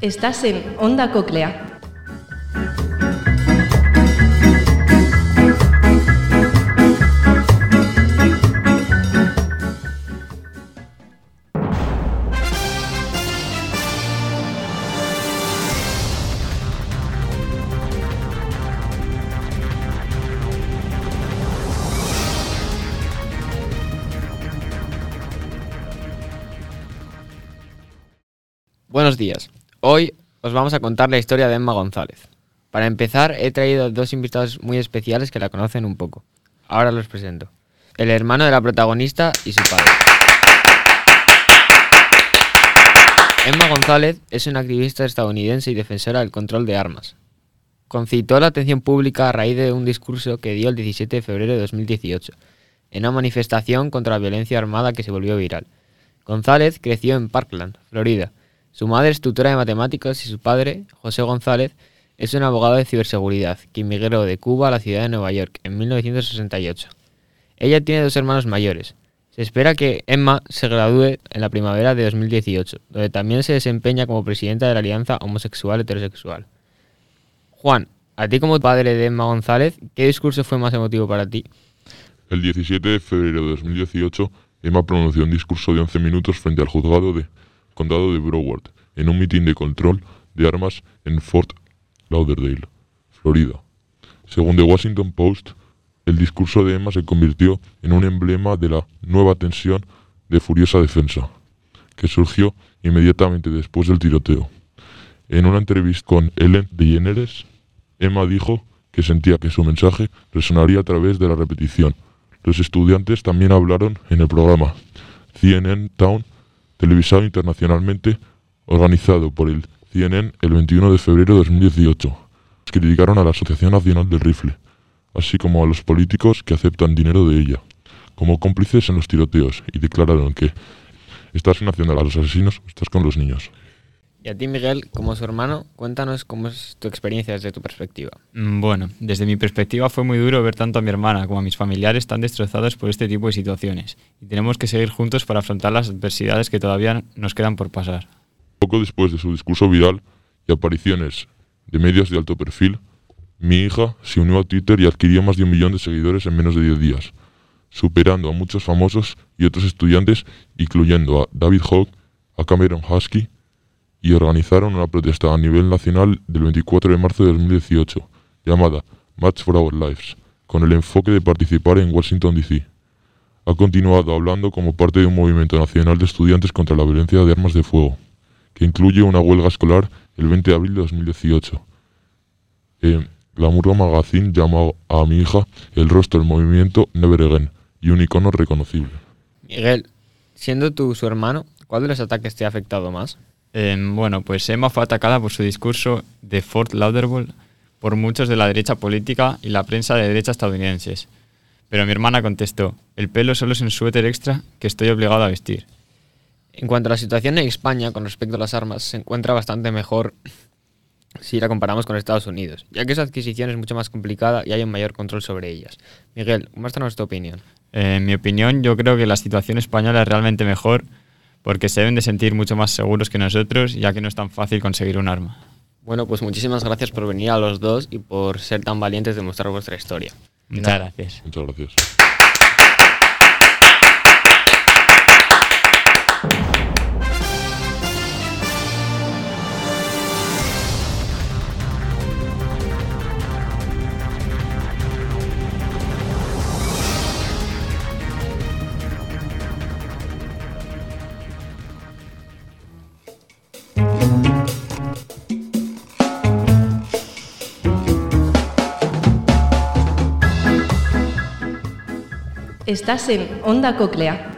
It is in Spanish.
Estás en Onda Coclea. Buenos días. Hoy os vamos a contar la historia de Emma González. Para empezar, he traído dos invitados muy especiales que la conocen un poco. Ahora los presento. El hermano de la protagonista y su padre. Emma González es una activista estadounidense y defensora del control de armas. Concitó la atención pública a raíz de un discurso que dio el 17 de febrero de 2018, en una manifestación contra la violencia armada que se volvió viral. González creció en Parkland, Florida, su madre es tutora de matemáticas y su padre, José González, es un abogado de ciberseguridad que inmigró de Cuba a la ciudad de Nueva York en 1968. Ella tiene dos hermanos mayores. Se espera que Emma se gradúe en la primavera de 2018, donde también se desempeña como presidenta de la Alianza Homosexual Heterosexual. Juan, a ti como padre de Emma González, ¿qué discurso fue más emotivo para ti? El 17 de febrero de 2018, Emma pronunció un discurso de 11 minutos frente al juzgado de condado de Broward, en un mitin de control de armas en Fort Lauderdale, Florida. Según The Washington Post, el discurso de Emma se convirtió en un emblema de la nueva tensión de furiosa defensa, que surgió inmediatamente después del tiroteo. En una entrevista con Ellen DeGeneres, Emma dijo que sentía que su mensaje resonaría a través de la repetición. Los estudiantes también hablaron en el programa CNN Town televisado internacionalmente, organizado por el CNN el 21 de febrero de 2018. Criticaron a la Asociación Nacional del Rifle, así como a los políticos que aceptan dinero de ella, como cómplices en los tiroteos, y declararon que estás financiando a los asesinos, estás con los niños. Y a ti, Miguel, como su hermano, cuéntanos cómo es tu experiencia desde tu perspectiva. Mm, bueno, desde mi perspectiva fue muy duro ver tanto a mi hermana como a mis familiares tan destrozados por este tipo de situaciones. Y tenemos que seguir juntos para afrontar las adversidades que todavía nos quedan por pasar. Poco después de su discurso viral y apariciones de medios de alto perfil, mi hija se unió a Twitter y adquirió más de un millón de seguidores en menos de 10 días, superando a muchos famosos y otros estudiantes, incluyendo a David Hogg, a Cameron Husky, y organizaron una protesta a nivel nacional del 24 de marzo de 2018, llamada Match for Our Lives, con el enfoque de participar en Washington, D.C. Ha continuado hablando como parte de un movimiento nacional de estudiantes contra la violencia de armas de fuego, que incluye una huelga escolar el 20 de abril de 2018. Eh, Glamour Magazine llama a mi hija el rostro del movimiento Never Again y un icono reconocible. Miguel, siendo tú su hermano, ¿cuál de los ataques te ha afectado más? Bueno, pues Emma fue atacada por su discurso de Fort Lauderdale por muchos de la derecha política y la prensa de derecha estadounidenses. Pero mi hermana contestó, el pelo solo es un suéter extra que estoy obligado a vestir. En cuanto a la situación en España con respecto a las armas, se encuentra bastante mejor si la comparamos con Estados Unidos, ya que su adquisición es mucho más complicada y hay un mayor control sobre ellas. Miguel, muéstranos tu opinión. en mi opinión, yo creo que la situación española es realmente mejor porque se deben de sentir mucho más seguros que nosotros, ya que no es tan fácil conseguir un arma. Bueno, pues muchísimas gracias por venir a los dos y por ser tan valientes de mostrar vuestra historia. Muchas gracias. Muchas gracias. Estás en Onda Coclea.